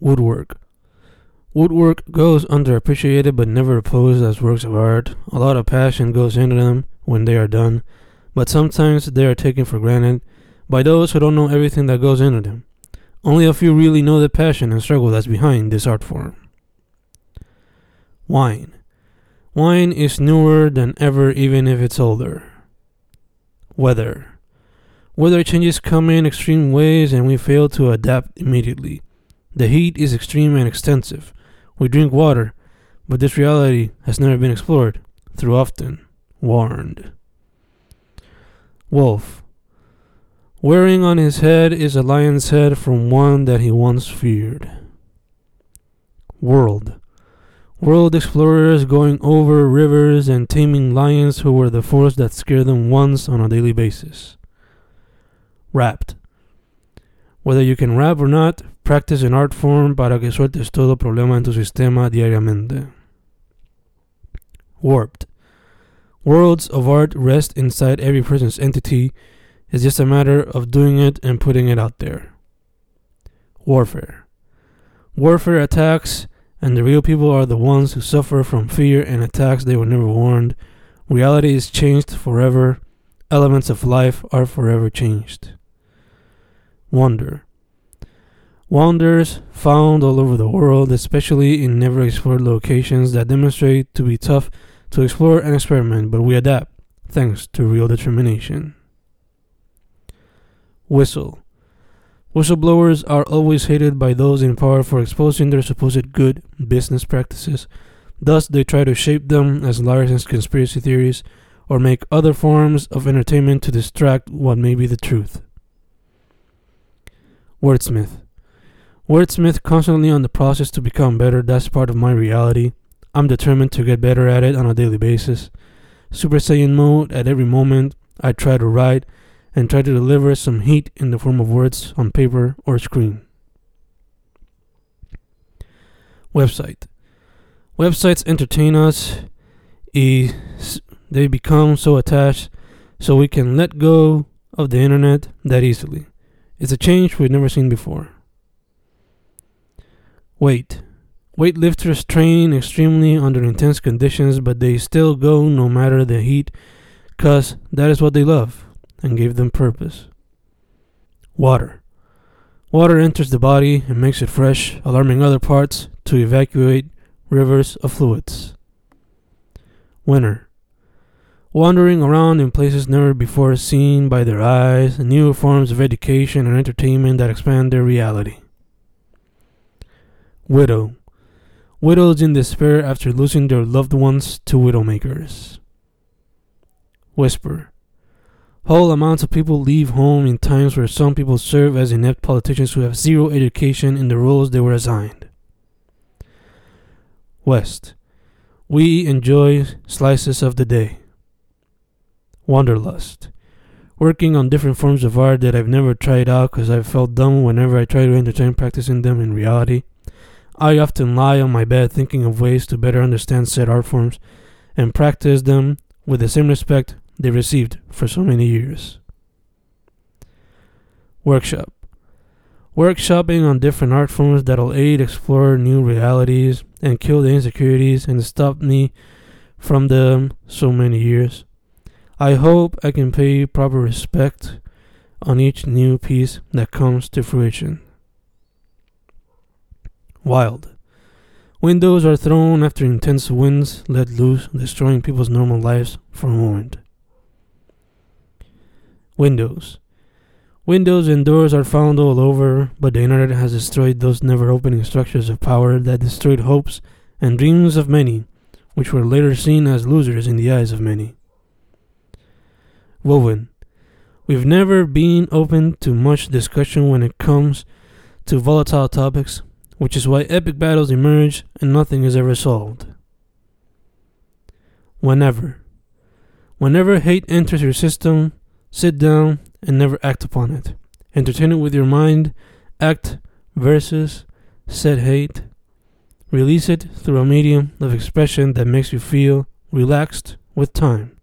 Woodwork. Woodwork goes underappreciated but never opposed as works of art. A lot of passion goes into them when they are done, but sometimes they are taken for granted by those who don't know everything that goes into them. Only a few really know the passion and struggle that's behind this art form. Wine. Wine is newer than ever, even if it's older. Weather. Weather changes come in extreme ways and we fail to adapt immediately. The heat is extreme and extensive. We drink water, but this reality has never been explored, through often warned. Wolf. Wearing on his head is a lion's head from one that he once feared. World. World explorers going over rivers and taming lions who were the force that scared them once on a daily basis. Rapped. Whether you can rap or not, practice an art form para que sueltes todo problema en tu sistema diariamente. Warped. Worlds of art rest inside every person's entity. It's just a matter of doing it and putting it out there. Warfare. Warfare attacks, and the real people are the ones who suffer from fear and attacks they were never warned. Reality is changed forever. Elements of life are forever changed. Wonder. Wonders found all over the world, especially in never explored locations that demonstrate to be tough to explore and experiment, but we adapt thanks to real determination. Whistle. Whistleblowers are always hated by those in power for exposing their supposed good business practices. Thus, they try to shape them as liars and conspiracy theories, or make other forms of entertainment to distract what may be the truth. Wordsmith. Wordsmith constantly on the process to become better. That's part of my reality. I'm determined to get better at it on a daily basis. Super Saiyan mode at every moment. I try to write and try to deliver some heat in the form of words on paper or screen. Website. Websites entertain us. They become so attached so we can let go of the internet that easily. It's a change we've never seen before. Weight. Weightlifters train extremely under intense conditions, but they still go no matter the heat, cause that is what they love and gave them purpose. Water. Water enters the body and makes it fresh, alarming other parts to evacuate rivers of fluids. Winter. Wandering around in places never before seen by their eyes, new forms of education and entertainment that expand their reality. Widow. Widows in despair after losing their loved ones to widowmakers. Whisper. Whole amounts of people leave home in times where some people serve as inept politicians who have zero education in the roles they were assigned. West. We enjoy slices of the day. Wanderlust. Working on different forms of art that I've never tried out because I've felt dumb whenever I try to entertain practicing them in reality. I often lie on my bed thinking of ways to better understand said art forms and practice them with the same respect they received for so many years. Workshop. Workshopping on different art forms that'll aid explore new realities and kill the insecurities and stop me from them so many years. I hope I can pay proper respect on each new piece that comes to fruition. Wild. Windows are thrown after intense winds let loose, destroying people's normal lives for a moment. Windows. Windows and doors are found all over, but the internet has destroyed those never opening structures of power that destroyed hopes and dreams of many, which were later seen as losers in the eyes of many. Woven. We've never been open to much discussion when it comes to volatile topics, which is why epic battles emerge and nothing is ever solved. Whenever. Whenever hate enters your system, sit down and never act upon it. Entertain it with your mind, act versus set hate. Release it through a medium of expression that makes you feel relaxed with time.